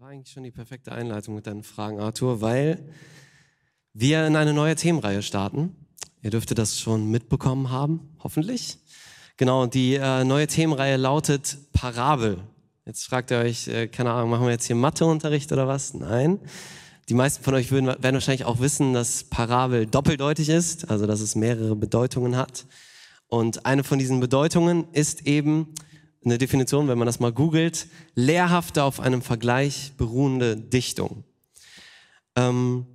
war eigentlich schon die perfekte Einleitung mit deinen Fragen, Arthur, weil wir in eine neue Themenreihe starten. Ihr dürftet das schon mitbekommen haben, hoffentlich. Genau, die äh, neue Themenreihe lautet Parabel. Jetzt fragt ihr euch, äh, keine Ahnung, machen wir jetzt hier Matheunterricht oder was? Nein. Die meisten von euch würden, werden wahrscheinlich auch wissen, dass Parabel doppeldeutig ist, also dass es mehrere Bedeutungen hat. Und eine von diesen Bedeutungen ist eben eine Definition, wenn man das mal googelt, lehrhafte auf einem Vergleich beruhende Dichtung. Ähm,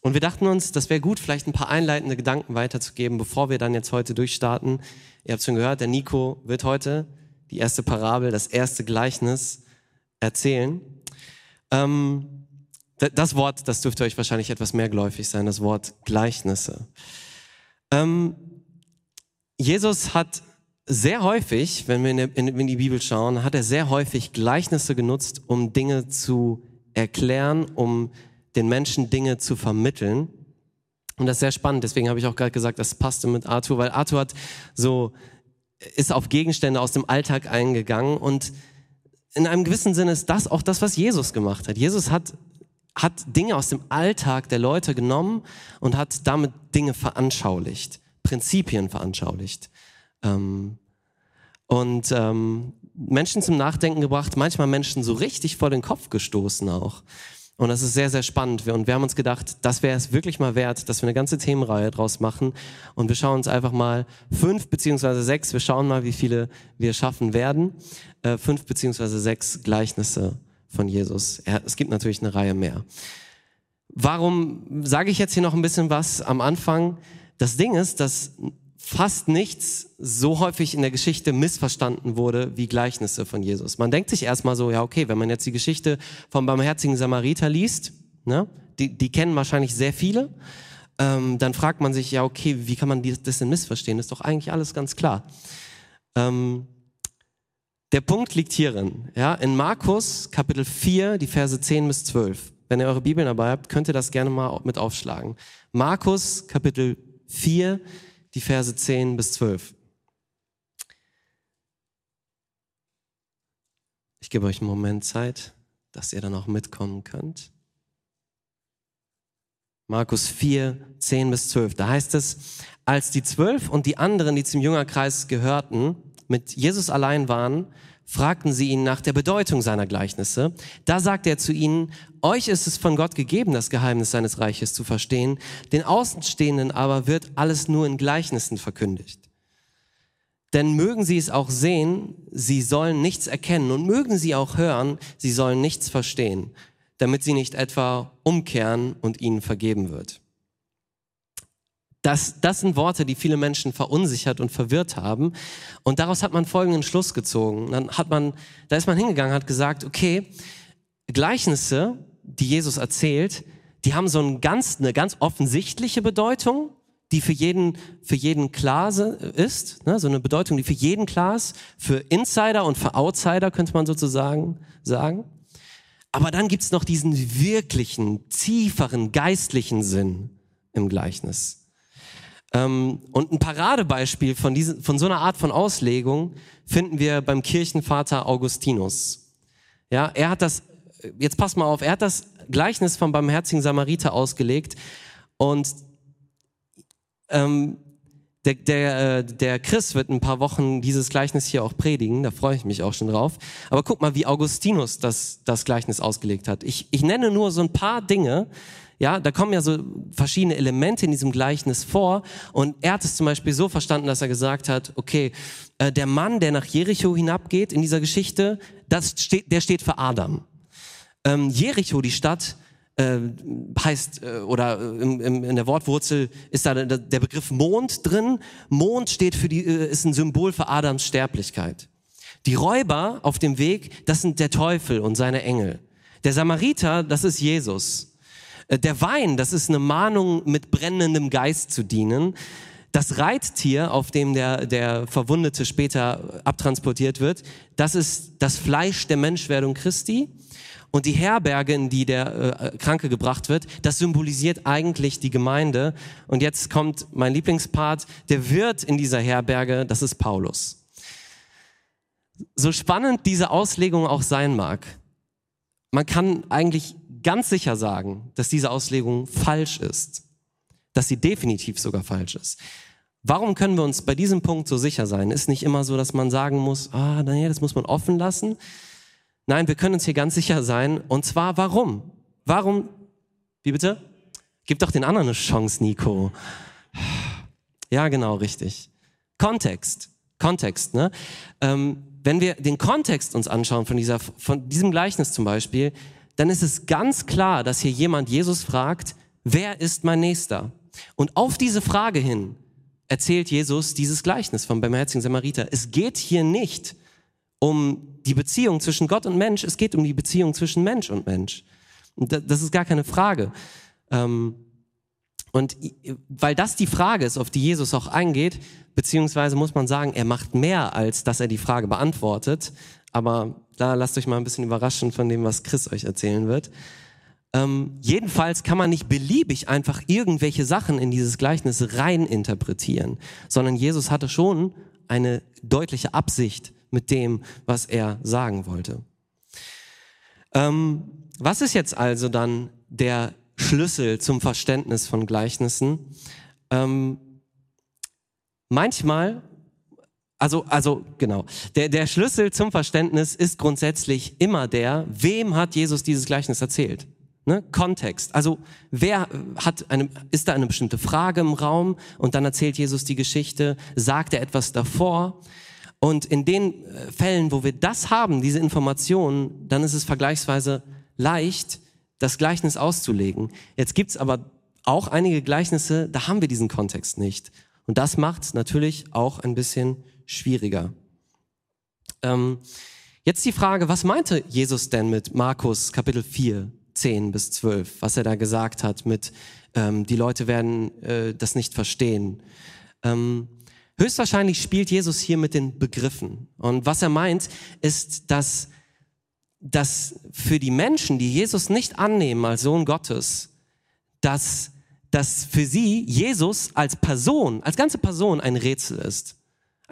und wir dachten uns, das wäre gut, vielleicht ein paar einleitende Gedanken weiterzugeben, bevor wir dann jetzt heute durchstarten. Ihr habt schon gehört, der Nico wird heute die erste Parabel, das erste Gleichnis erzählen. Ähm, das Wort, das dürfte euch wahrscheinlich etwas mehr geläufig sein, das Wort Gleichnisse. Ähm, Jesus hat sehr häufig, wenn wir in, in, in die Bibel schauen, hat er sehr häufig Gleichnisse genutzt, um Dinge zu erklären, um den Menschen Dinge zu vermitteln. Und das ist sehr spannend. Deswegen habe ich auch gerade gesagt, das passte mit Arthur, weil Arthur hat so, ist auf Gegenstände aus dem Alltag eingegangen und in einem gewissen Sinne ist das auch das, was Jesus gemacht hat. Jesus hat, hat Dinge aus dem Alltag der Leute genommen und hat damit Dinge veranschaulicht, Prinzipien veranschaulicht ähm, und ähm, Menschen zum Nachdenken gebracht, manchmal Menschen so richtig vor den Kopf gestoßen auch. Und das ist sehr, sehr spannend. Und wir haben uns gedacht, das wäre es wirklich mal wert, dass wir eine ganze Themenreihe draus machen. Und wir schauen uns einfach mal fünf beziehungsweise sechs, wir schauen mal, wie viele wir schaffen werden, äh, fünf beziehungsweise sechs Gleichnisse von Jesus. Er, es gibt natürlich eine Reihe mehr. Warum sage ich jetzt hier noch ein bisschen was am Anfang? Das Ding ist, dass fast nichts so häufig in der Geschichte missverstanden wurde wie Gleichnisse von Jesus. Man denkt sich erstmal so, ja, okay, wenn man jetzt die Geschichte vom barmherzigen Samariter liest, ne, die, die kennen wahrscheinlich sehr viele, ähm, dann fragt man sich, ja, okay, wie kann man das denn missverstehen? Ist doch eigentlich alles ganz klar. Ähm, der Punkt liegt hierin, ja, in Markus Kapitel 4, die Verse 10 bis 12. Wenn ihr eure Bibeln dabei habt, könnt ihr das gerne mal mit aufschlagen. Markus Kapitel 4, die Verse 10 bis 12. Ich gebe euch einen Moment Zeit, dass ihr dann auch mitkommen könnt. Markus 4, 10 bis 12. Da heißt es, als die zwölf und die anderen, die zum Jüngerkreis gehörten, mit Jesus allein waren, fragten sie ihn nach der Bedeutung seiner Gleichnisse. Da sagte er zu ihnen, euch ist es von Gott gegeben, das Geheimnis seines Reiches zu verstehen, den Außenstehenden aber wird alles nur in Gleichnissen verkündigt. Denn mögen sie es auch sehen, sie sollen nichts erkennen und mögen sie auch hören, sie sollen nichts verstehen, damit sie nicht etwa umkehren und ihnen vergeben wird. Das, das sind Worte, die viele Menschen verunsichert und verwirrt haben. Und daraus hat man folgenden Schluss gezogen. Dann hat man, da ist man hingegangen, hat gesagt, okay, Gleichnisse, die Jesus erzählt, die haben so ein ganz, eine ganz offensichtliche Bedeutung, die für jeden, für jeden klar ist, ne? so eine Bedeutung, die für jeden klar ist, für Insider und für Outsider könnte man sozusagen sagen. Aber dann gibt's noch diesen wirklichen, tieferen, geistlichen Sinn im Gleichnis. Ähm, und ein Paradebeispiel von, diesen, von so einer Art von Auslegung finden wir beim Kirchenvater Augustinus. Ja, er hat das, jetzt pass mal auf, er hat das Gleichnis vom barmherzigen Samariter ausgelegt und ähm, der, der, äh, der Chris wird ein paar Wochen dieses Gleichnis hier auch predigen, da freue ich mich auch schon drauf. Aber guck mal, wie Augustinus das, das Gleichnis ausgelegt hat. Ich, ich nenne nur so ein paar Dinge, ja, da kommen ja so verschiedene Elemente in diesem Gleichnis vor. Und er hat es zum Beispiel so verstanden, dass er gesagt hat, okay, äh, der Mann, der nach Jericho hinabgeht in dieser Geschichte, das steht, der steht für Adam. Ähm, Jericho, die Stadt, äh, heißt, äh, oder äh, im, im, in der Wortwurzel ist da der, der Begriff Mond drin. Mond steht für die, äh, ist ein Symbol für Adams Sterblichkeit. Die Räuber auf dem Weg, das sind der Teufel und seine Engel. Der Samariter, das ist Jesus. Äh, der Wein, das ist eine Mahnung, mit brennendem Geist zu dienen. Das Reittier, auf dem der, der Verwundete später abtransportiert wird, das ist das Fleisch der Menschwerdung Christi. Und die Herberge, in die der äh, Kranke gebracht wird, das symbolisiert eigentlich die Gemeinde. Und jetzt kommt mein Lieblingspart, der Wirt in dieser Herberge, das ist Paulus. So spannend diese Auslegung auch sein mag, man kann eigentlich ganz sicher sagen, dass diese Auslegung falsch ist. Dass sie definitiv sogar falsch ist. Warum können wir uns bei diesem Punkt so sicher sein? Ist nicht immer so, dass man sagen muss, ah, naja, das muss man offen lassen. Nein, wir können uns hier ganz sicher sein. Und zwar warum? Warum? Wie bitte? Gib doch den anderen eine Chance, Nico. Ja, genau, richtig. Kontext. Kontext, ne? Ähm, wenn wir den Kontext uns anschauen von, dieser, von diesem Gleichnis zum Beispiel, dann ist es ganz klar, dass hier jemand Jesus fragt, wer ist mein Nächster? Und auf diese Frage hin erzählt Jesus dieses Gleichnis vom barmherzigen Samariter. Es geht hier nicht um die Beziehung zwischen Gott und Mensch, es geht um die Beziehung zwischen Mensch und Mensch. Und das ist gar keine Frage. Ähm, und weil das die Frage ist, auf die Jesus auch eingeht, beziehungsweise muss man sagen, er macht mehr, als dass er die Frage beantwortet. Aber da lasst euch mal ein bisschen überraschen von dem, was Chris euch erzählen wird. Ähm, jedenfalls kann man nicht beliebig einfach irgendwelche Sachen in dieses Gleichnis rein interpretieren, sondern Jesus hatte schon eine deutliche Absicht mit dem, was er sagen wollte. Ähm, was ist jetzt also dann der Schlüssel zum Verständnis von Gleichnissen? Ähm, manchmal, also, also genau, der, der Schlüssel zum Verständnis ist grundsätzlich immer der, wem hat Jesus dieses Gleichnis erzählt? Ne? Kontext. Also wer hat eine, ist da eine bestimmte Frage im Raum und dann erzählt Jesus die Geschichte, sagt er etwas davor. Und in den äh, Fällen, wo wir das haben, diese Informationen, dann ist es vergleichsweise leicht, das Gleichnis auszulegen. Jetzt gibt's aber auch einige Gleichnisse, da haben wir diesen Kontext nicht. Und das macht natürlich auch ein bisschen schwieriger. Ähm, jetzt die Frage, was meinte Jesus denn mit Markus Kapitel 4, 10 bis 12, was er da gesagt hat mit, ähm, die Leute werden äh, das nicht verstehen. Ähm, höchstwahrscheinlich spielt Jesus hier mit den Begriffen. Und was er meint, ist, dass, dass für die Menschen, die Jesus nicht annehmen als Sohn Gottes, dass, dass für sie Jesus als Person, als ganze Person ein Rätsel ist.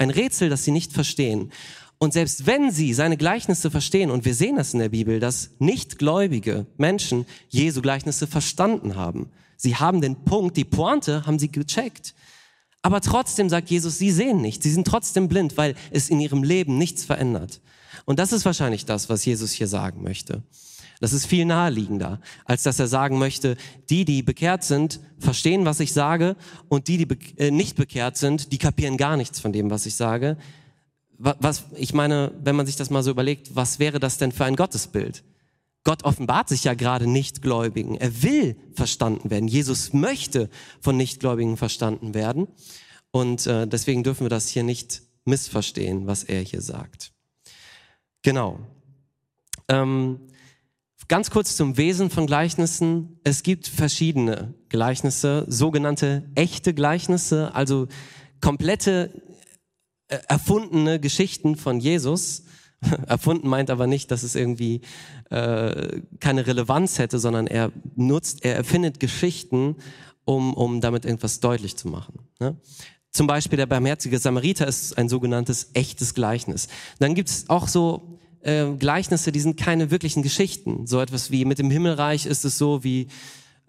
Ein Rätsel, das sie nicht verstehen. Und selbst wenn sie seine Gleichnisse verstehen, und wir sehen das in der Bibel, dass nichtgläubige Menschen Jesu Gleichnisse verstanden haben. Sie haben den Punkt, die Pointe haben sie gecheckt. Aber trotzdem sagt Jesus, sie sehen nicht, sie sind trotzdem blind, weil es in ihrem Leben nichts verändert. Und das ist wahrscheinlich das, was Jesus hier sagen möchte. Das ist viel naheliegender, als dass er sagen möchte, die, die bekehrt sind, verstehen, was ich sage, und die, die äh, nicht bekehrt sind, die kapieren gar nichts von dem, was ich sage was, ich meine, wenn man sich das mal so überlegt, was wäre das denn für ein Gottesbild? Gott offenbart sich ja gerade Nichtgläubigen. Er will verstanden werden. Jesus möchte von Nichtgläubigen verstanden werden. Und äh, deswegen dürfen wir das hier nicht missverstehen, was er hier sagt. Genau. Ähm, ganz kurz zum Wesen von Gleichnissen. Es gibt verschiedene Gleichnisse, sogenannte echte Gleichnisse, also komplette äh, erfundene Geschichten von Jesus. Erfunden meint aber nicht, dass es irgendwie äh, keine Relevanz hätte, sondern er nutzt, er erfindet Geschichten, um, um damit irgendwas deutlich zu machen. Ne? Zum Beispiel der barmherzige Samariter ist ein sogenanntes echtes Gleichnis. Dann gibt es auch so äh, Gleichnisse, die sind keine wirklichen Geschichten. So etwas wie mit dem Himmelreich ist es so wie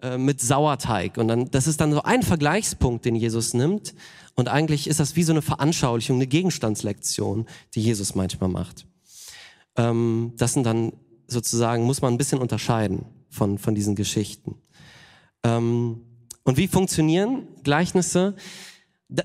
äh, mit Sauerteig. Und dann, das ist dann so ein Vergleichspunkt, den Jesus nimmt. Und eigentlich ist das wie so eine Veranschaulichung, eine Gegenstandslektion, die Jesus manchmal macht. Ähm, das sind dann sozusagen, muss man ein bisschen unterscheiden von, von diesen Geschichten. Ähm, und wie funktionieren Gleichnisse?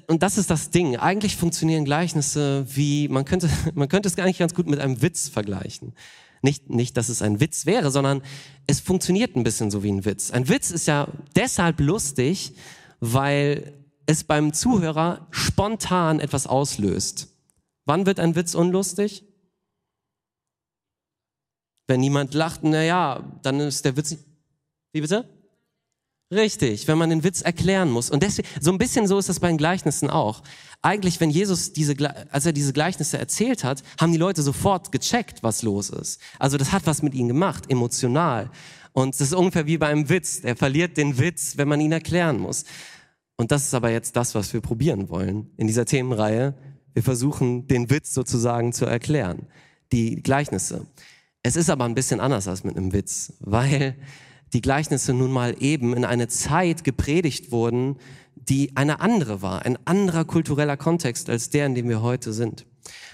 Und das ist das Ding. Eigentlich funktionieren Gleichnisse wie, man könnte, man könnte es nicht ganz gut mit einem Witz vergleichen. Nicht, nicht, dass es ein Witz wäre, sondern es funktioniert ein bisschen so wie ein Witz. Ein Witz ist ja deshalb lustig, weil es beim Zuhörer spontan etwas auslöst. Wann wird ein Witz unlustig? Wenn niemand lacht, na ja, dann ist der Witz. Wie bitte? Richtig, wenn man den Witz erklären muss. Und deswegen, so ein bisschen so ist das bei den Gleichnissen auch. Eigentlich, wenn Jesus diese, als er diese Gleichnisse erzählt hat, haben die Leute sofort gecheckt, was los ist. Also das hat was mit ihnen gemacht, emotional. Und das ist ungefähr wie bei einem Witz. Er verliert den Witz, wenn man ihn erklären muss. Und das ist aber jetzt das, was wir probieren wollen in dieser Themenreihe. Wir versuchen, den Witz sozusagen zu erklären. Die Gleichnisse. Es ist aber ein bisschen anders als mit einem Witz, weil die Gleichnisse nun mal eben in eine Zeit gepredigt wurden, die eine andere war, ein anderer kultureller Kontext als der, in dem wir heute sind.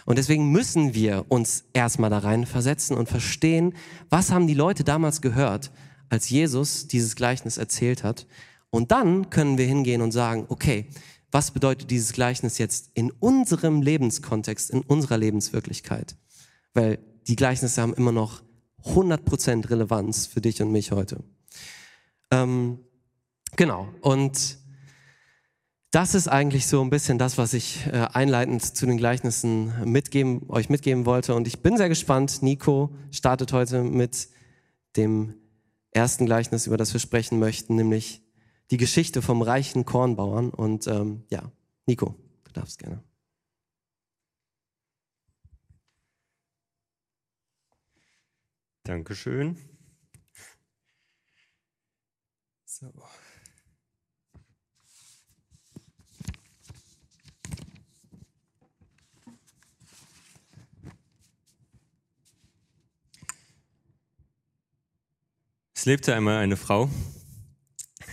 Und deswegen müssen wir uns erstmal da rein versetzen und verstehen, was haben die Leute damals gehört, als Jesus dieses Gleichnis erzählt hat. Und dann können wir hingehen und sagen, okay, was bedeutet dieses Gleichnis jetzt in unserem Lebenskontext, in unserer Lebenswirklichkeit? Weil die Gleichnisse haben immer noch 100% Relevanz für dich und mich heute. Ähm, genau, und das ist eigentlich so ein bisschen das, was ich äh, einleitend zu den Gleichnissen mitgeben, euch mitgeben wollte. Und ich bin sehr gespannt. Nico startet heute mit dem ersten Gleichnis, über das wir sprechen möchten, nämlich die Geschichte vom reichen Kornbauern. Und ähm, ja, Nico, du darfst gerne. Dankeschön. So. Es lebte einmal eine Frau,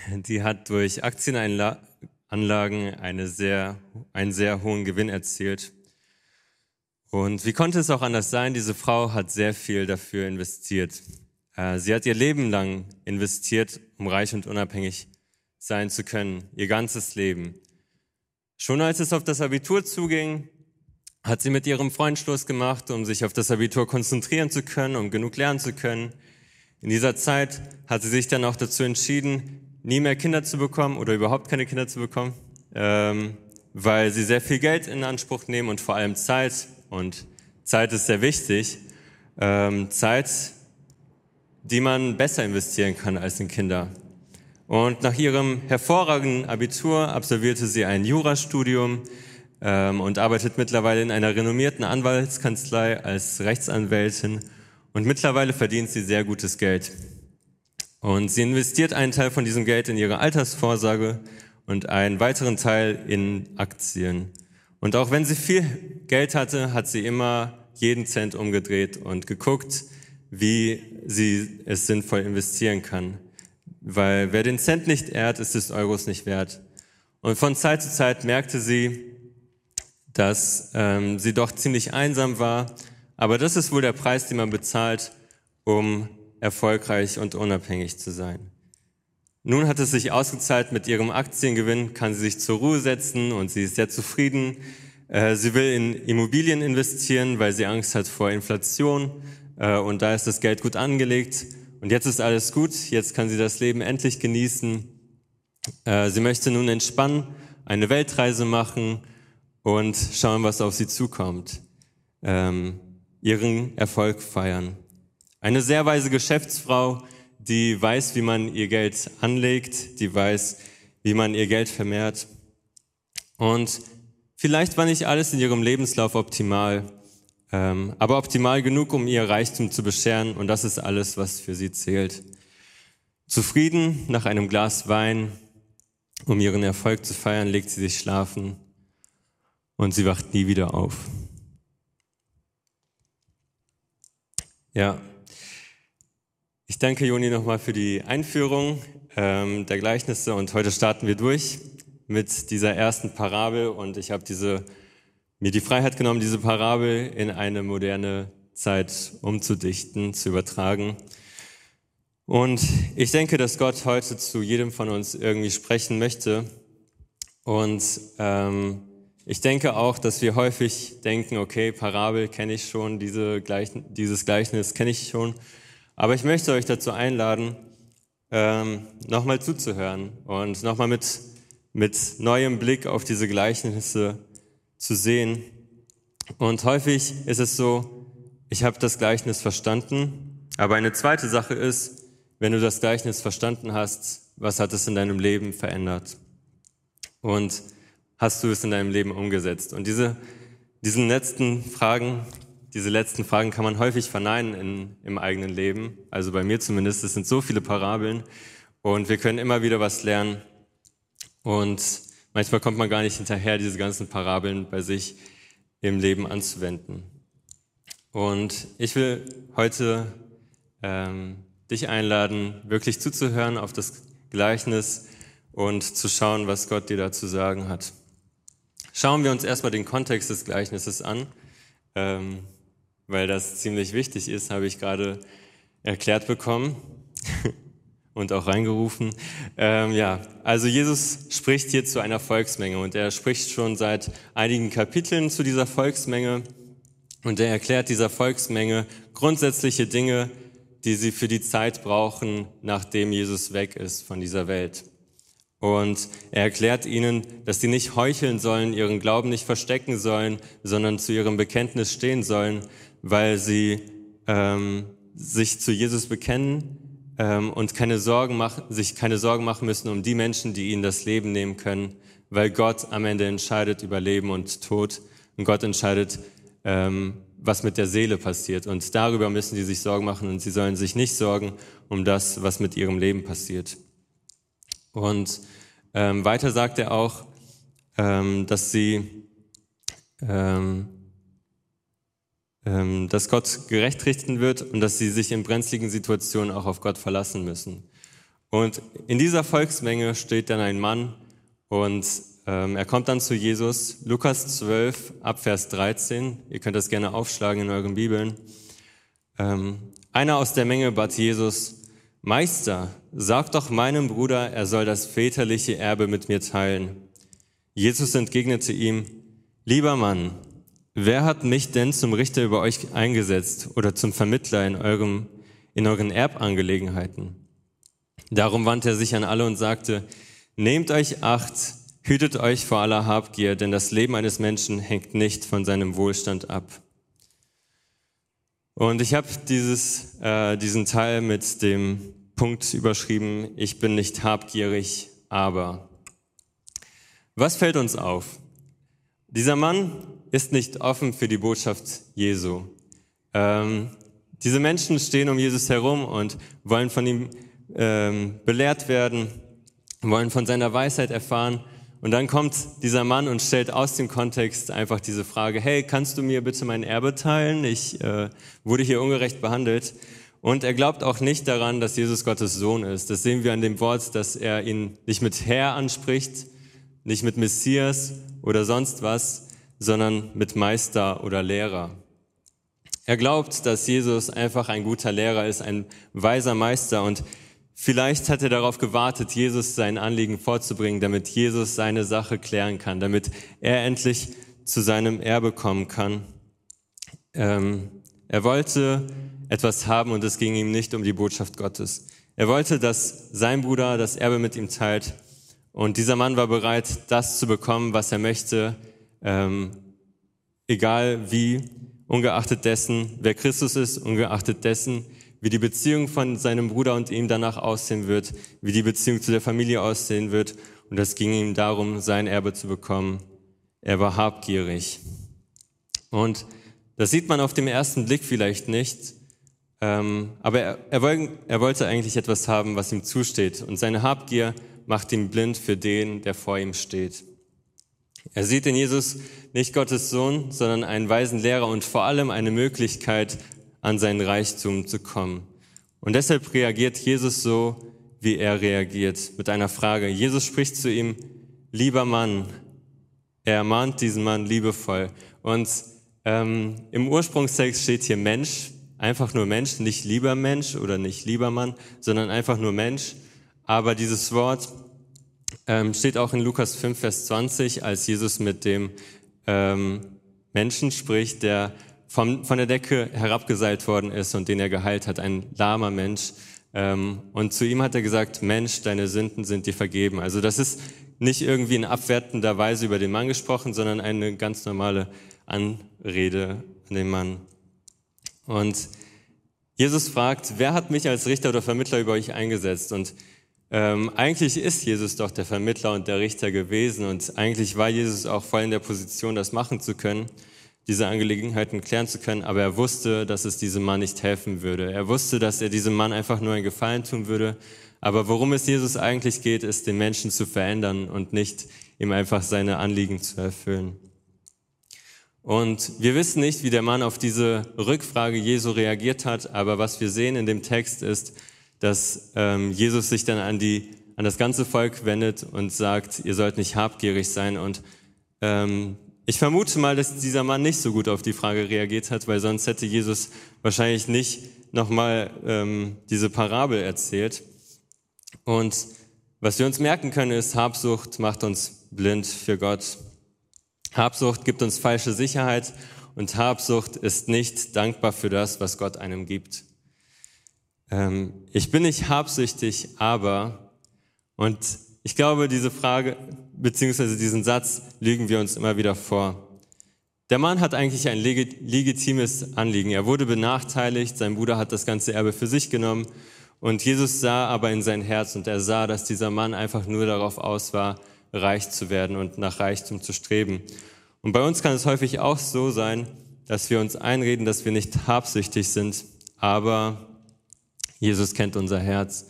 die hat durch Aktienanlagen eine sehr, einen sehr hohen Gewinn erzielt. Und wie konnte es auch anders sein? Diese Frau hat sehr viel dafür investiert. Äh, sie hat ihr Leben lang investiert, um reich und unabhängig sein zu können, ihr ganzes Leben. Schon als es auf das Abitur zuging, hat sie mit ihrem Freund Schluss gemacht, um sich auf das Abitur konzentrieren zu können, um genug lernen zu können. In dieser Zeit hat sie sich dann auch dazu entschieden, nie mehr Kinder zu bekommen oder überhaupt keine Kinder zu bekommen, ähm, weil sie sehr viel Geld in Anspruch nehmen und vor allem Zeit. Und Zeit ist sehr wichtig. Ähm, Zeit, die man besser investieren kann als in Kinder. Und nach ihrem hervorragenden Abitur absolvierte sie ein Jurastudium ähm, und arbeitet mittlerweile in einer renommierten Anwaltskanzlei als Rechtsanwältin und mittlerweile verdient sie sehr gutes Geld. Und sie investiert einen Teil von diesem Geld in ihre Altersvorsorge und einen weiteren Teil in Aktien. Und auch wenn sie viel Geld hatte, hat sie immer jeden Cent umgedreht und geguckt, wie sie es sinnvoll investieren kann. Weil wer den Cent nicht ehrt, ist des Euros nicht wert. Und von Zeit zu Zeit merkte sie, dass ähm, sie doch ziemlich einsam war aber das ist wohl der Preis, den man bezahlt, um erfolgreich und unabhängig zu sein. Nun hat es sich ausgezahlt, mit ihrem Aktiengewinn kann sie sich zur Ruhe setzen und sie ist sehr zufrieden. Äh, sie will in Immobilien investieren, weil sie Angst hat vor Inflation äh, und da ist das Geld gut angelegt. Und jetzt ist alles gut, jetzt kann sie das Leben endlich genießen. Äh, sie möchte nun entspannen, eine Weltreise machen und schauen, was auf sie zukommt. Ähm, ihren Erfolg feiern. Eine sehr weise Geschäftsfrau, die weiß, wie man ihr Geld anlegt, die weiß, wie man ihr Geld vermehrt. Und vielleicht war nicht alles in ihrem Lebenslauf optimal, ähm, aber optimal genug, um ihr Reichtum zu bescheren. Und das ist alles, was für sie zählt. Zufrieden nach einem Glas Wein, um ihren Erfolg zu feiern, legt sie sich schlafen und sie wacht nie wieder auf. Ja, ich danke Joni nochmal für die Einführung ähm, der Gleichnisse und heute starten wir durch mit dieser ersten Parabel und ich habe diese mir die Freiheit genommen, diese Parabel in eine moderne Zeit umzudichten, zu übertragen. Und ich denke, dass Gott heute zu jedem von uns irgendwie sprechen möchte. Und ähm, ich denke auch, dass wir häufig denken, okay, Parabel kenne ich schon, diese Gleichen, dieses Gleichnis kenne ich schon. Aber ich möchte euch dazu einladen, ähm, nochmal zuzuhören und nochmal mit, mit neuem Blick auf diese Gleichnisse zu sehen. Und häufig ist es so, ich habe das Gleichnis verstanden, aber eine zweite Sache ist, wenn du das Gleichnis verstanden hast, was hat es in deinem Leben verändert? Und hast du es in deinem Leben umgesetzt? Und diese, diesen letzten Fragen, diese letzten Fragen kann man häufig verneinen in, im eigenen Leben. Also bei mir zumindest. Es sind so viele Parabeln und wir können immer wieder was lernen. Und manchmal kommt man gar nicht hinterher, diese ganzen Parabeln bei sich im Leben anzuwenden. Und ich will heute ähm, dich einladen, wirklich zuzuhören auf das Gleichnis und zu schauen, was Gott dir dazu sagen hat. Schauen wir uns erstmal den Kontext des Gleichnisses an, ähm, weil das ziemlich wichtig ist, habe ich gerade erklärt bekommen und auch reingerufen. Ähm, ja, also Jesus spricht hier zu einer Volksmenge und er spricht schon seit einigen Kapiteln zu dieser Volksmenge und er erklärt dieser Volksmenge grundsätzliche Dinge, die sie für die Zeit brauchen, nachdem Jesus weg ist von dieser Welt. Und er erklärt ihnen, dass sie nicht heucheln sollen, ihren Glauben nicht verstecken sollen, sondern zu ihrem Bekenntnis stehen sollen, weil sie ähm, sich zu Jesus bekennen ähm, und keine Sorgen machen, sich keine Sorgen machen müssen um die Menschen, die ihnen das Leben nehmen können, weil Gott am Ende entscheidet über Leben und Tod und Gott entscheidet, ähm, was mit der Seele passiert. Und darüber müssen sie sich Sorgen machen und sie sollen sich nicht sorgen um das, was mit ihrem Leben passiert. Und ähm, weiter sagt er auch, ähm, dass sie, ähm, dass Gott gerecht richten wird und dass sie sich in brenzligen Situationen auch auf Gott verlassen müssen. Und in dieser Volksmenge steht dann ein Mann und ähm, er kommt dann zu Jesus, Lukas 12, Abvers 13. Ihr könnt das gerne aufschlagen in euren Bibeln. Ähm, einer aus der Menge bat Jesus, Meister, sag doch meinem Bruder, er soll das väterliche Erbe mit mir teilen. Jesus entgegnete ihm, lieber Mann, wer hat mich denn zum Richter über euch eingesetzt oder zum Vermittler in, eurem, in euren Erbangelegenheiten? Darum wandte er sich an alle und sagte, nehmt euch acht, hütet euch vor aller Habgier, denn das Leben eines Menschen hängt nicht von seinem Wohlstand ab. Und ich habe äh, diesen Teil mit dem Punkt überschrieben, ich bin nicht habgierig, aber. Was fällt uns auf? Dieser Mann ist nicht offen für die Botschaft Jesu. Ähm, diese Menschen stehen um Jesus herum und wollen von ihm ähm, belehrt werden, wollen von seiner Weisheit erfahren, und dann kommt dieser Mann und stellt aus dem Kontext einfach diese Frage, hey, kannst du mir bitte mein Erbe teilen? Ich äh, wurde hier ungerecht behandelt. Und er glaubt auch nicht daran, dass Jesus Gottes Sohn ist. Das sehen wir an dem Wort, dass er ihn nicht mit Herr anspricht, nicht mit Messias oder sonst was, sondern mit Meister oder Lehrer. Er glaubt, dass Jesus einfach ein guter Lehrer ist, ein weiser Meister und Vielleicht hat er darauf gewartet, Jesus sein Anliegen vorzubringen, damit Jesus seine Sache klären kann, damit er endlich zu seinem Erbe kommen kann. Ähm, er wollte etwas haben und es ging ihm nicht um die Botschaft Gottes. Er wollte, dass sein Bruder das Erbe mit ihm teilt und dieser Mann war bereit, das zu bekommen, was er möchte, ähm, egal wie, ungeachtet dessen, wer Christus ist, ungeachtet dessen, wie die Beziehung von seinem Bruder und ihm danach aussehen wird, wie die Beziehung zu der Familie aussehen wird. Und es ging ihm darum, sein Erbe zu bekommen. Er war habgierig. Und das sieht man auf dem ersten Blick vielleicht nicht, ähm, aber er, er, er wollte eigentlich etwas haben, was ihm zusteht. Und seine Habgier macht ihn blind für den, der vor ihm steht. Er sieht in Jesus nicht Gottes Sohn, sondern einen weisen Lehrer und vor allem eine Möglichkeit, an sein Reichtum zu kommen. Und deshalb reagiert Jesus so, wie er reagiert, mit einer Frage. Jesus spricht zu ihm, lieber Mann. Er ermahnt diesen Mann liebevoll. Und ähm, im Ursprungstext steht hier Mensch, einfach nur Mensch, nicht lieber Mensch oder nicht lieber Mann, sondern einfach nur Mensch. Aber dieses Wort ähm, steht auch in Lukas 5, Vers 20, als Jesus mit dem ähm, Menschen spricht, der vom, von der Decke herabgeseilt worden ist und den er geheilt hat, ein lahmer Mensch. Ähm, und zu ihm hat er gesagt, Mensch, deine Sünden sind dir vergeben. Also das ist nicht irgendwie in abwertender Weise über den Mann gesprochen, sondern eine ganz normale Anrede an den Mann. Und Jesus fragt, wer hat mich als Richter oder Vermittler über euch eingesetzt? Und ähm, eigentlich ist Jesus doch der Vermittler und der Richter gewesen und eigentlich war Jesus auch voll in der Position, das machen zu können diese Angelegenheiten klären zu können, aber er wusste, dass es diesem Mann nicht helfen würde. Er wusste, dass er diesem Mann einfach nur einen Gefallen tun würde. Aber worum es Jesus eigentlich geht, ist, den Menschen zu verändern und nicht ihm einfach seine Anliegen zu erfüllen. Und wir wissen nicht, wie der Mann auf diese Rückfrage Jesu reagiert hat, aber was wir sehen in dem Text ist, dass ähm, Jesus sich dann an, die, an das ganze Volk wendet und sagt, ihr sollt nicht habgierig sein. Und ähm, ich vermute mal, dass dieser Mann nicht so gut auf die Frage reagiert hat, weil sonst hätte Jesus wahrscheinlich nicht nochmal ähm, diese Parabel erzählt. Und was wir uns merken können, ist, Habsucht macht uns blind für Gott. Habsucht gibt uns falsche Sicherheit und Habsucht ist nicht dankbar für das, was Gott einem gibt. Ähm, ich bin nicht habsüchtig, aber, und ich glaube, diese Frage, beziehungsweise diesen Satz lügen wir uns immer wieder vor. Der Mann hat eigentlich ein legitimes Anliegen. Er wurde benachteiligt, sein Bruder hat das ganze Erbe für sich genommen und Jesus sah aber in sein Herz und er sah, dass dieser Mann einfach nur darauf aus war, reich zu werden und nach Reichtum zu streben. Und bei uns kann es häufig auch so sein, dass wir uns einreden, dass wir nicht habsüchtig sind, aber Jesus kennt unser Herz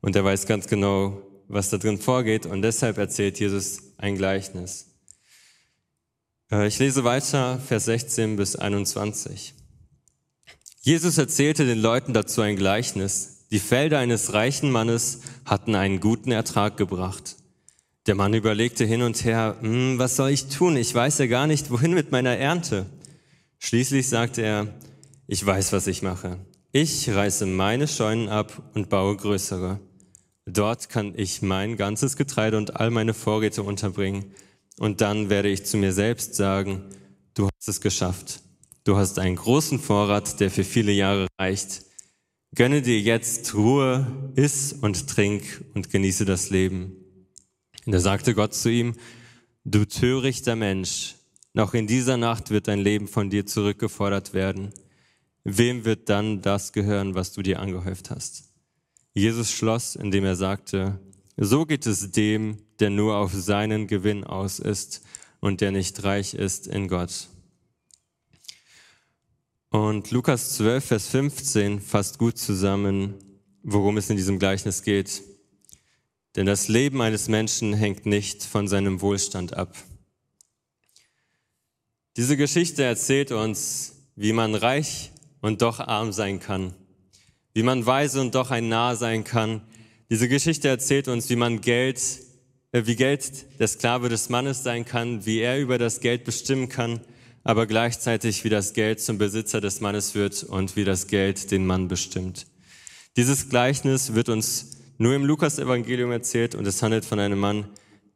und er weiß ganz genau, was da drin vorgeht und deshalb erzählt Jesus ein Gleichnis. Äh, ich lese weiter, Vers 16 bis 21. Jesus erzählte den Leuten dazu ein Gleichnis. Die Felder eines reichen Mannes hatten einen guten Ertrag gebracht. Der Mann überlegte hin und her, hm, was soll ich tun? Ich weiß ja gar nicht, wohin mit meiner Ernte. Schließlich sagte er, ich weiß, was ich mache. Ich reiße meine Scheunen ab und baue größere. Dort kann ich mein ganzes Getreide und all meine Vorräte unterbringen. Und dann werde ich zu mir selbst sagen, du hast es geschafft. Du hast einen großen Vorrat, der für viele Jahre reicht. Gönne dir jetzt Ruhe, iss und trink und genieße das Leben. Da sagte Gott zu ihm, du törichter Mensch, noch in dieser Nacht wird dein Leben von dir zurückgefordert werden. Wem wird dann das gehören, was du dir angehäuft hast? Jesus schloss, indem er sagte, so geht es dem, der nur auf seinen Gewinn aus ist und der nicht reich ist in Gott. Und Lukas 12, Vers 15 fasst gut zusammen, worum es in diesem Gleichnis geht. Denn das Leben eines Menschen hängt nicht von seinem Wohlstand ab. Diese Geschichte erzählt uns, wie man reich und doch arm sein kann, wie man weise und doch ein Narr sein kann. Diese Geschichte erzählt uns, wie man Geld, äh, wie Geld der Sklave des Mannes sein kann, wie er über das Geld bestimmen kann, aber gleichzeitig wie das Geld zum Besitzer des Mannes wird und wie das Geld den Mann bestimmt. Dieses Gleichnis wird uns nur im Lukas-Evangelium erzählt und es handelt von einem Mann,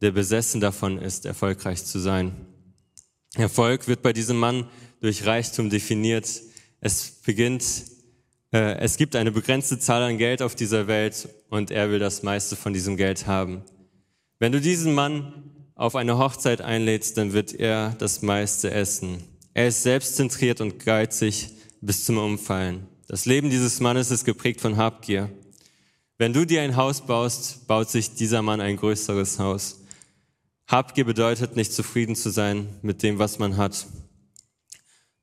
der besessen davon ist, erfolgreich zu sein. Erfolg wird bei diesem Mann durch Reichtum definiert. Es beginnt, äh, es gibt eine begrenzte Zahl an Geld auf dieser Welt und er will das meiste von diesem Geld haben. Wenn du diesen Mann auf eine Hochzeit einlädst, dann wird er das meiste essen. Er ist selbstzentriert und geizig bis zum Umfallen. Das Leben dieses Mannes ist geprägt von Habgier. Wenn du dir ein Haus baust, baut sich dieser Mann ein größeres Haus. Habgier bedeutet nicht zufrieden zu sein mit dem, was man hat.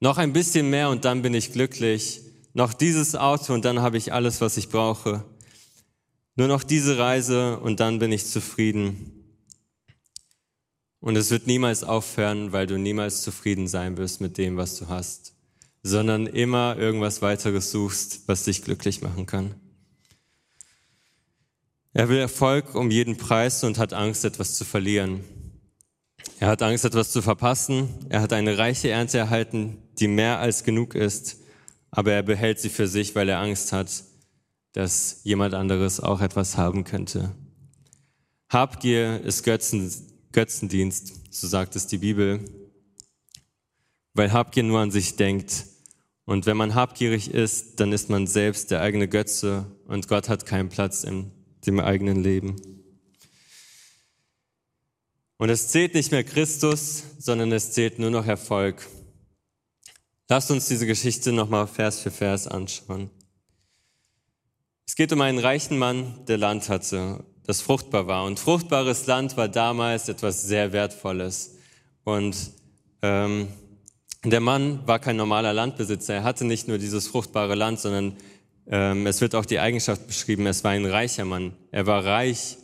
Noch ein bisschen mehr und dann bin ich glücklich. Noch dieses Auto und dann habe ich alles, was ich brauche. Nur noch diese Reise und dann bin ich zufrieden. Und es wird niemals aufhören, weil du niemals zufrieden sein wirst mit dem, was du hast, sondern immer irgendwas weiteres suchst, was dich glücklich machen kann. Er will Erfolg um jeden Preis und hat Angst, etwas zu verlieren. Er hat Angst, etwas zu verpassen. Er hat eine reiche Ernte erhalten, die mehr als genug ist, aber er behält sie für sich, weil er Angst hat, dass jemand anderes auch etwas haben könnte. Habgier ist Götzen, Götzendienst, so sagt es die Bibel, weil Habgier nur an sich denkt. Und wenn man habgierig ist, dann ist man selbst der eigene Götze und Gott hat keinen Platz im dem eigenen Leben. Und es zählt nicht mehr Christus, sondern es zählt nur noch Erfolg. Lasst uns diese Geschichte nochmal Vers für Vers anschauen. Es geht um einen reichen Mann, der Land hatte, das fruchtbar war. Und fruchtbares Land war damals etwas sehr Wertvolles. Und ähm, der Mann war kein normaler Landbesitzer. Er hatte nicht nur dieses fruchtbare Land, sondern ähm, es wird auch die Eigenschaft beschrieben, es war ein reicher Mann. Er war reich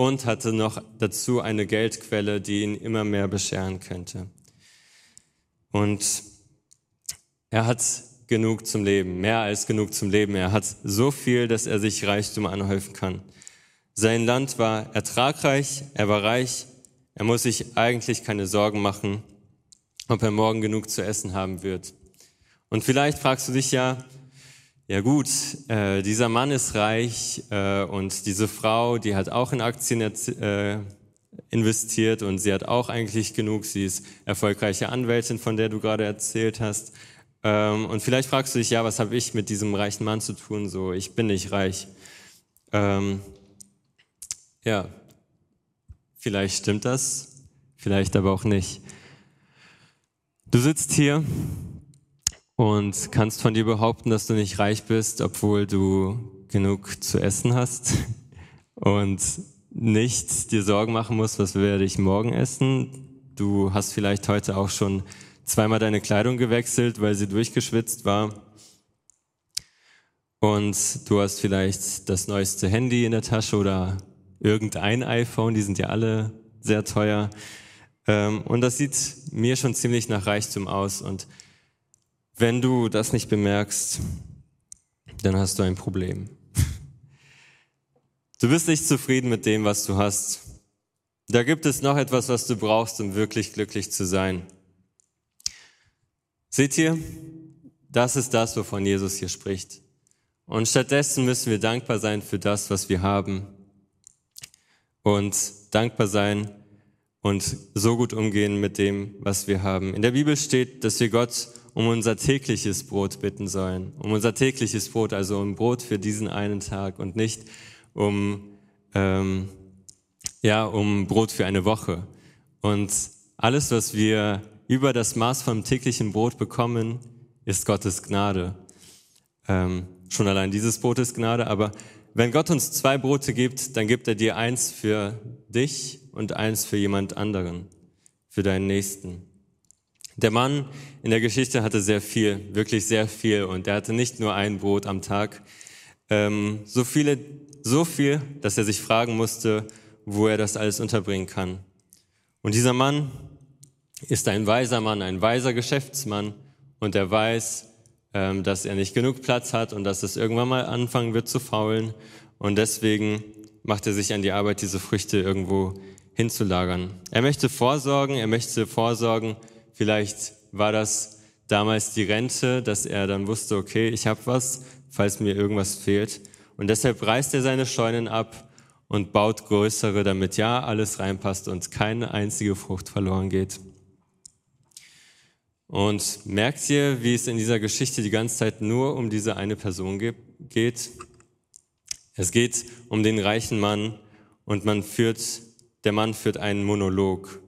und hatte noch dazu eine Geldquelle, die ihn immer mehr bescheren könnte. Und er hat genug zum Leben, mehr als genug zum Leben. Er hat so viel, dass er sich Reichtum anhäufen kann. Sein Land war ertragreich, er war reich, er muss sich eigentlich keine Sorgen machen, ob er morgen genug zu essen haben wird. Und vielleicht fragst du dich ja, ja gut, äh, dieser Mann ist reich äh, und diese Frau, die hat auch in Aktien äh, investiert und sie hat auch eigentlich genug. Sie ist erfolgreiche Anwältin, von der du gerade erzählt hast. Ähm, und vielleicht fragst du dich, ja, was habe ich mit diesem reichen Mann zu tun? So, ich bin nicht reich. Ähm, ja, vielleicht stimmt das, vielleicht aber auch nicht. Du sitzt hier und kannst von dir behaupten, dass du nicht reich bist, obwohl du genug zu essen hast und nicht dir Sorgen machen musst, was werde ich morgen essen. Du hast vielleicht heute auch schon zweimal deine Kleidung gewechselt, weil sie durchgeschwitzt war. Und du hast vielleicht das neueste Handy in der Tasche oder irgendein iPhone, die sind ja alle sehr teuer. Ähm, und das sieht mir schon ziemlich nach Reichtum aus. Und wenn du das nicht bemerkst, dann hast du ein Problem. Du bist nicht zufrieden mit dem, was du hast. Da gibt es noch etwas, was du brauchst, um wirklich glücklich zu sein. Seht ihr, das ist das, wovon Jesus hier spricht. Und stattdessen müssen wir dankbar sein für das, was wir haben. Und dankbar sein und so gut umgehen mit dem, was wir haben. In der Bibel steht, dass wir Gott um unser tägliches Brot bitten sollen. Um unser tägliches Brot, also um Brot für diesen einen Tag und nicht um, ähm, ja, um Brot für eine Woche. Und alles, was wir über das Maß vom täglichen Brot bekommen, ist Gottes Gnade. Ähm, schon allein dieses Brot ist Gnade, aber wenn Gott uns zwei Brote gibt, dann gibt er dir eins für dich und eins für jemand anderen, für deinen Nächsten. Der Mann in der Geschichte hatte sehr viel, wirklich sehr viel und er hatte nicht nur ein Brot am Tag, ähm, so viele, so viel, dass er sich fragen musste, wo er das alles unterbringen kann. Und dieser Mann ist ein weiser Mann, ein weiser Geschäftsmann und er weiß, ähm, dass er nicht genug Platz hat und dass es irgendwann mal anfangen wird zu faulen. Und deswegen macht er sich an die Arbeit, diese Früchte irgendwo hinzulagern. Er möchte vorsorgen, er möchte vorsorgen, vielleicht war das damals die Rente, dass er dann wusste, okay, ich habe was, falls mir irgendwas fehlt. Und deshalb reißt er seine Scheunen ab und baut größere, damit ja alles reinpasst und keine einzige Frucht verloren geht. Und merkt ihr, wie es in dieser Geschichte die ganze Zeit nur um diese eine Person geht? Es geht um den reichen Mann und man führt, der Mann führt einen Monolog.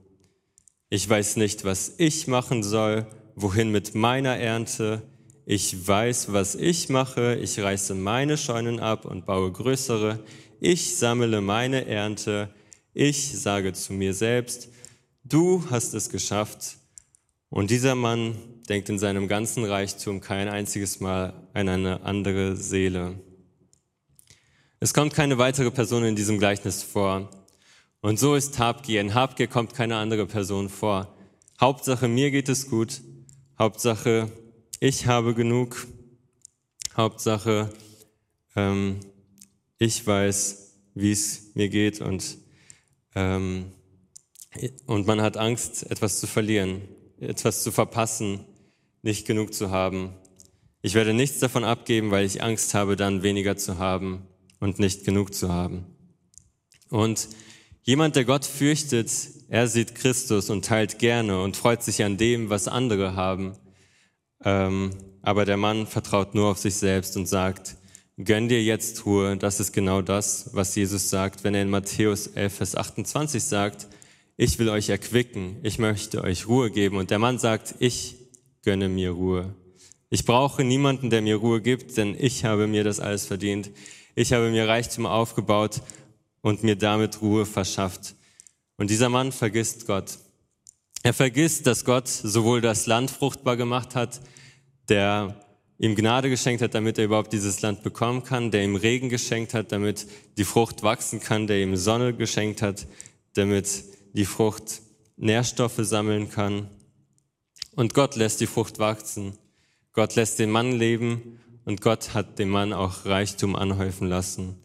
Ich weiß nicht, was ich machen soll, wohin mit meiner Ernte. Ich weiß, was ich mache. Ich reiße meine Scheunen ab und baue größere. Ich sammle meine Ernte. Ich sage zu mir selbst, du hast es geschafft und dieser Mann denkt in seinem ganzen Reichtum kein einziges Mal an eine andere Seele. Es kommt keine weitere Person in diesem Gleichnis vor. Und so ist Habgier. In Habgier kommt keine andere Person vor. Hauptsache, mir geht es gut. Hauptsache, ich habe genug. Hauptsache, ähm, ich weiß, wie es mir geht und, ähm, und man hat Angst, etwas zu verlieren etwas zu verpassen, nicht genug zu haben. Ich werde nichts davon abgeben, weil ich Angst habe, dann weniger zu haben und nicht genug zu haben. Und jemand, der Gott fürchtet, er sieht Christus und teilt gerne und freut sich an dem, was andere haben. Ähm, aber der Mann vertraut nur auf sich selbst und sagt, gönn dir jetzt Ruhe. Das ist genau das, was Jesus sagt, wenn er in Matthäus 11, Vers 28 sagt, ich will euch erquicken, ich möchte euch Ruhe geben. Und der Mann sagt, ich gönne mir Ruhe. Ich brauche niemanden, der mir Ruhe gibt, denn ich habe mir das alles verdient. Ich habe mir Reichtum aufgebaut und mir damit Ruhe verschafft. Und dieser Mann vergisst Gott. Er vergisst, dass Gott sowohl das Land fruchtbar gemacht hat, der ihm Gnade geschenkt hat, damit er überhaupt dieses Land bekommen kann, der ihm Regen geschenkt hat, damit die Frucht wachsen kann, der ihm Sonne geschenkt hat, damit die Frucht Nährstoffe sammeln kann. Und Gott lässt die Frucht wachsen. Gott lässt den Mann leben und Gott hat dem Mann auch Reichtum anhäufen lassen.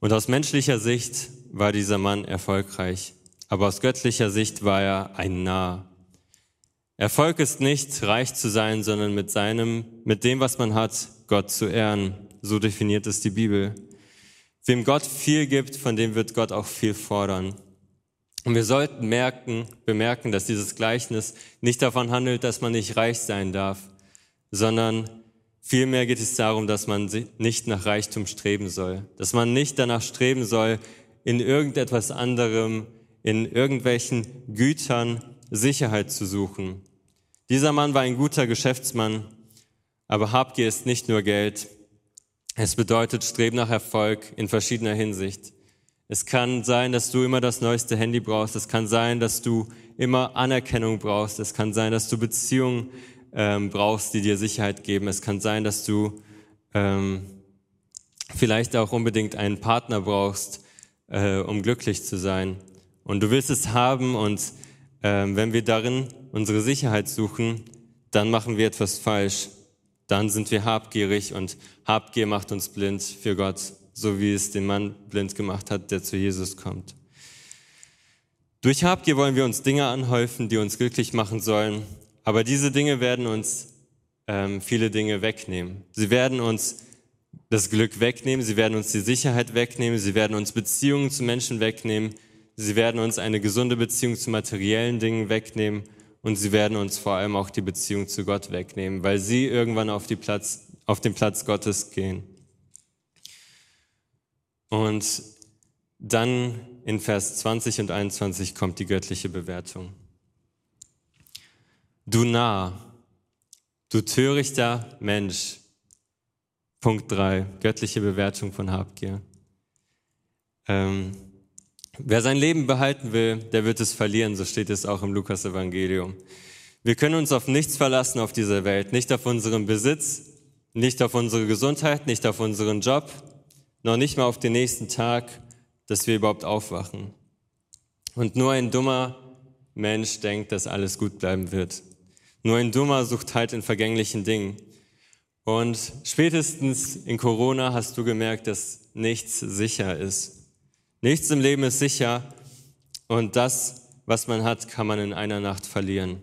Und aus menschlicher Sicht war dieser Mann erfolgreich, aber aus göttlicher Sicht war er ein Narr. Erfolg ist nicht reich zu sein, sondern mit seinem, mit dem, was man hat, Gott zu ehren. So definiert es die Bibel. Wem Gott viel gibt, von dem wird Gott auch viel fordern. Und wir sollten merken, bemerken, dass dieses Gleichnis nicht davon handelt, dass man nicht reich sein darf, sondern vielmehr geht es darum, dass man nicht nach Reichtum streben soll, dass man nicht danach streben soll, in irgendetwas anderem, in irgendwelchen Gütern Sicherheit zu suchen. Dieser Mann war ein guter Geschäftsmann, aber Habgier ist nicht nur Geld. Es bedeutet Streben nach Erfolg in verschiedener Hinsicht. Es kann sein, dass du immer das neueste Handy brauchst. Es kann sein, dass du immer Anerkennung brauchst. Es kann sein, dass du Beziehungen ähm, brauchst, die dir Sicherheit geben. Es kann sein, dass du ähm, vielleicht auch unbedingt einen Partner brauchst, äh, um glücklich zu sein. Und du willst es haben und ähm, wenn wir darin unsere Sicherheit suchen, dann machen wir etwas falsch. Dann sind wir habgierig und Habgier macht uns blind für Gott so wie es den Mann blind gemacht hat, der zu Jesus kommt. Durch Habgier wollen wir uns Dinge anhäufen, die uns glücklich machen sollen, aber diese Dinge werden uns ähm, viele Dinge wegnehmen. Sie werden uns das Glück wegnehmen, sie werden uns die Sicherheit wegnehmen, sie werden uns Beziehungen zu Menschen wegnehmen, sie werden uns eine gesunde Beziehung zu materiellen Dingen wegnehmen und sie werden uns vor allem auch die Beziehung zu Gott wegnehmen, weil sie irgendwann auf, die Platz, auf den Platz Gottes gehen. Und dann in Vers 20 und 21 kommt die göttliche Bewertung. Du Narr, du törichter Mensch. Punkt 3, göttliche Bewertung von Habgier. Ähm, wer sein Leben behalten will, der wird es verlieren, so steht es auch im Lukas-Evangelium. Wir können uns auf nichts verlassen auf dieser Welt, nicht auf unseren Besitz, nicht auf unsere Gesundheit, nicht auf unseren Job, noch nicht mal auf den nächsten Tag, dass wir überhaupt aufwachen. Und nur ein dummer Mensch denkt, dass alles gut bleiben wird. Nur ein Dummer sucht halt in vergänglichen Dingen. Und spätestens in Corona hast du gemerkt, dass nichts sicher ist. Nichts im Leben ist sicher und das, was man hat, kann man in einer Nacht verlieren.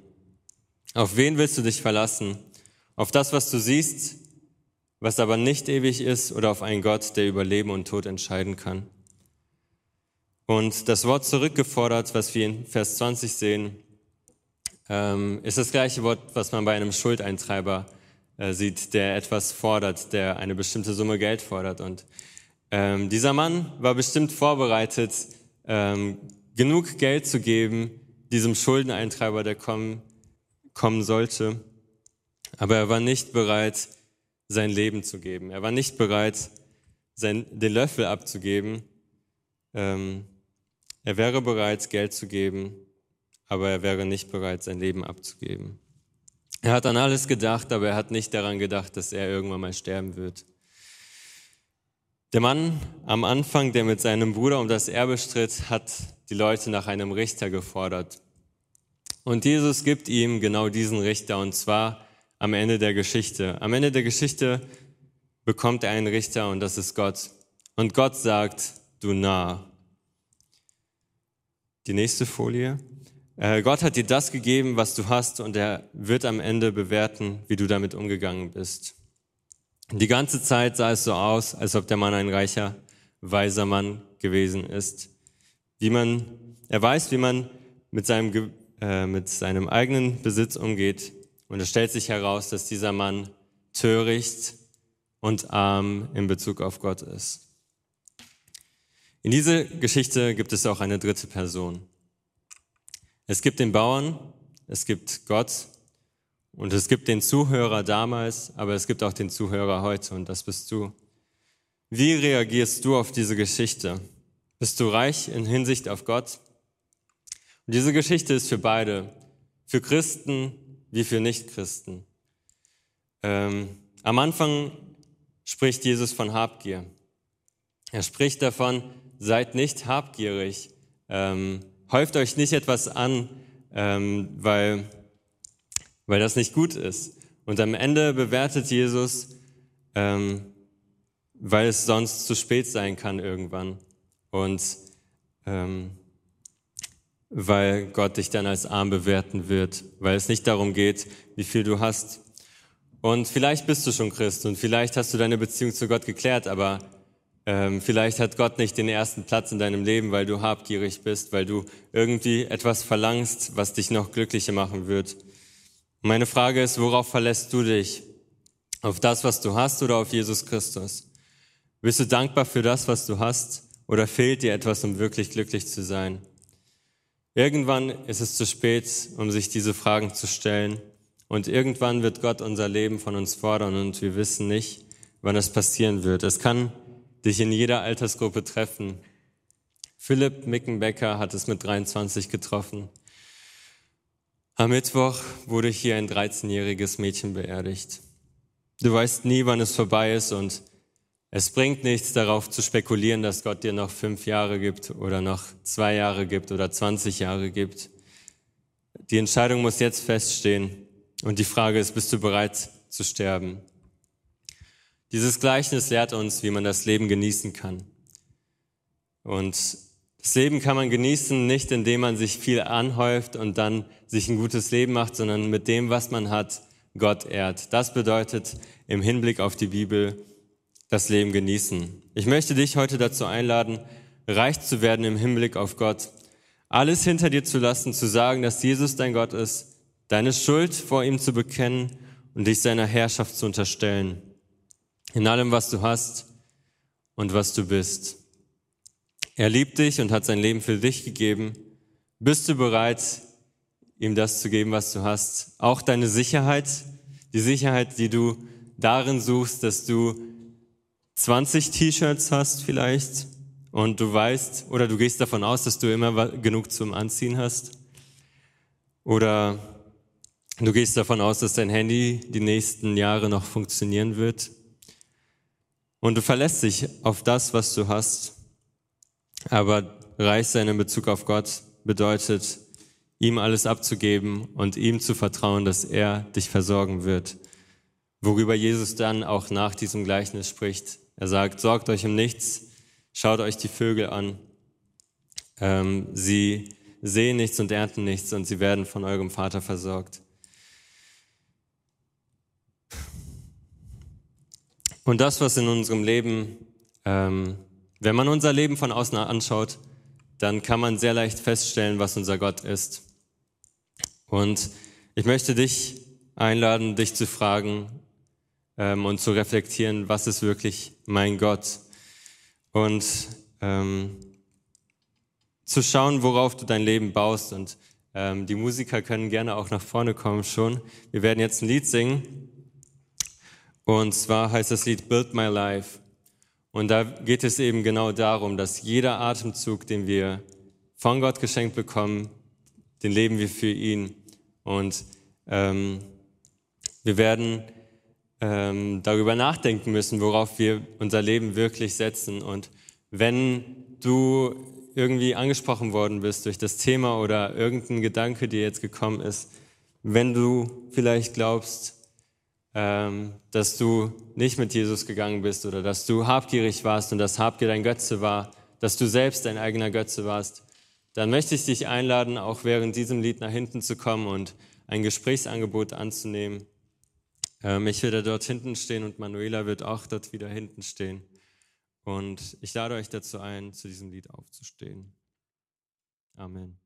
Auf wen willst du dich verlassen? Auf das, was du siehst, was aber nicht ewig ist oder auf einen Gott, der über Leben und Tod entscheiden kann. Und das Wort zurückgefordert, was wir in Vers 20 sehen, ähm, ist das gleiche Wort, was man bei einem Schuldeintreiber äh, sieht, der etwas fordert, der eine bestimmte Summe Geld fordert. Und ähm, dieser Mann war bestimmt vorbereitet, ähm, genug Geld zu geben, diesem Schuldeneintreiber, der kommen, kommen sollte. Aber er war nicht bereit, sein Leben zu geben. Er war nicht bereit, sein, den Löffel abzugeben. Ähm, er wäre bereit, Geld zu geben, aber er wäre nicht bereit, sein Leben abzugeben. Er hat an alles gedacht, aber er hat nicht daran gedacht, dass er irgendwann mal sterben wird. Der Mann am Anfang, der mit seinem Bruder um das Erbe stritt, hat die Leute nach einem Richter gefordert. Und Jesus gibt ihm genau diesen Richter, und zwar am Ende der Geschichte. Am Ende der Geschichte bekommt er einen Richter und das ist Gott. Und Gott sagt, du Narr. Die nächste Folie. Äh, Gott hat dir das gegeben, was du hast und er wird am Ende bewerten, wie du damit umgegangen bist. Die ganze Zeit sah es so aus, als ob der Mann ein reicher, weiser Mann gewesen ist. Wie man, er weiß, wie man mit seinem, äh, mit seinem eigenen Besitz umgeht, und es stellt sich heraus, dass dieser Mann töricht und arm in Bezug auf Gott ist. In dieser Geschichte gibt es auch eine dritte Person. Es gibt den Bauern, es gibt Gott und es gibt den Zuhörer damals, aber es gibt auch den Zuhörer heute und das bist du. Wie reagierst du auf diese Geschichte? Bist du reich in Hinsicht auf Gott? Und diese Geschichte ist für beide, für Christen wie für Nichtchristen. Ähm, am Anfang spricht Jesus von Habgier. Er spricht davon, seid nicht habgierig, ähm, häuft euch nicht etwas an, ähm, weil weil das nicht gut ist. Und am Ende bewertet Jesus, ähm, weil es sonst zu spät sein kann irgendwann. Und ähm, weil Gott dich dann als arm bewerten wird, weil es nicht darum geht, wie viel du hast. Und vielleicht bist du schon Christ und vielleicht hast du deine Beziehung zu Gott geklärt, aber ähm, vielleicht hat Gott nicht den ersten Platz in deinem Leben, weil du habgierig bist, weil du irgendwie etwas verlangst, was dich noch glücklicher machen wird. Meine Frage ist, worauf verlässt du dich? Auf das, was du hast oder auf Jesus Christus? Bist du dankbar für das, was du hast oder fehlt dir etwas, um wirklich glücklich zu sein? Irgendwann ist es zu spät, um sich diese Fragen zu stellen. Und irgendwann wird Gott unser Leben von uns fordern und wir wissen nicht, wann es passieren wird. Es kann dich in jeder Altersgruppe treffen. Philipp Mickenbecker hat es mit 23 getroffen. Am Mittwoch wurde hier ein 13-jähriges Mädchen beerdigt. Du weißt nie, wann es vorbei ist und es bringt nichts darauf zu spekulieren, dass Gott dir noch fünf Jahre gibt oder noch zwei Jahre gibt oder 20 Jahre gibt. Die Entscheidung muss jetzt feststehen und die Frage ist, bist du bereit zu sterben? Dieses Gleichnis lehrt uns, wie man das Leben genießen kann. Und das Leben kann man genießen, nicht indem man sich viel anhäuft und dann sich ein gutes Leben macht, sondern mit dem, was man hat, Gott ehrt. Das bedeutet im Hinblick auf die Bibel das Leben genießen. Ich möchte dich heute dazu einladen, reich zu werden im Hinblick auf Gott. Alles hinter dir zu lassen, zu sagen, dass Jesus dein Gott ist, deine Schuld vor ihm zu bekennen und dich seiner Herrschaft zu unterstellen. In allem, was du hast und was du bist. Er liebt dich und hat sein Leben für dich gegeben. Bist du bereit, ihm das zu geben, was du hast? Auch deine Sicherheit, die Sicherheit, die du darin suchst, dass du 20 T-Shirts hast vielleicht und du weißt oder du gehst davon aus, dass du immer genug zum Anziehen hast. Oder du gehst davon aus, dass dein Handy die nächsten Jahre noch funktionieren wird. Und du verlässt dich auf das, was du hast aber reich sein in Bezug auf Gott bedeutet, ihm alles abzugeben und ihm zu vertrauen, dass er dich versorgen wird. Worüber Jesus dann auch nach diesem Gleichnis spricht. Er sagt, sorgt euch um nichts, schaut euch die Vögel an. Ähm, sie sehen nichts und ernten nichts und sie werden von eurem Vater versorgt. Und das, was in unserem Leben ähm, wenn man unser Leben von außen anschaut, dann kann man sehr leicht feststellen, was unser Gott ist. Und ich möchte dich einladen, dich zu fragen ähm, und zu reflektieren, was ist wirklich mein Gott? Und ähm, zu schauen, worauf du dein Leben baust. Und ähm, die Musiker können gerne auch nach vorne kommen schon. Wir werden jetzt ein Lied singen. Und zwar heißt das Lied Build My Life. Und da geht es eben genau darum, dass jeder Atemzug, den wir von Gott geschenkt bekommen, den leben wir für ihn. Und ähm, wir werden ähm, darüber nachdenken müssen, worauf wir unser Leben wirklich setzen. Und wenn du irgendwie angesprochen worden bist durch das Thema oder irgendein Gedanke, der jetzt gekommen ist, wenn du vielleicht glaubst, dass du nicht mit Jesus gegangen bist oder dass du habgierig warst und dass Habgier dein Götze war, dass du selbst dein eigener Götze warst, dann möchte ich dich einladen, auch während diesem Lied nach hinten zu kommen und ein Gesprächsangebot anzunehmen. Ähm, ich werde dort hinten stehen und Manuela wird auch dort wieder hinten stehen. Und ich lade euch dazu ein, zu diesem Lied aufzustehen. Amen.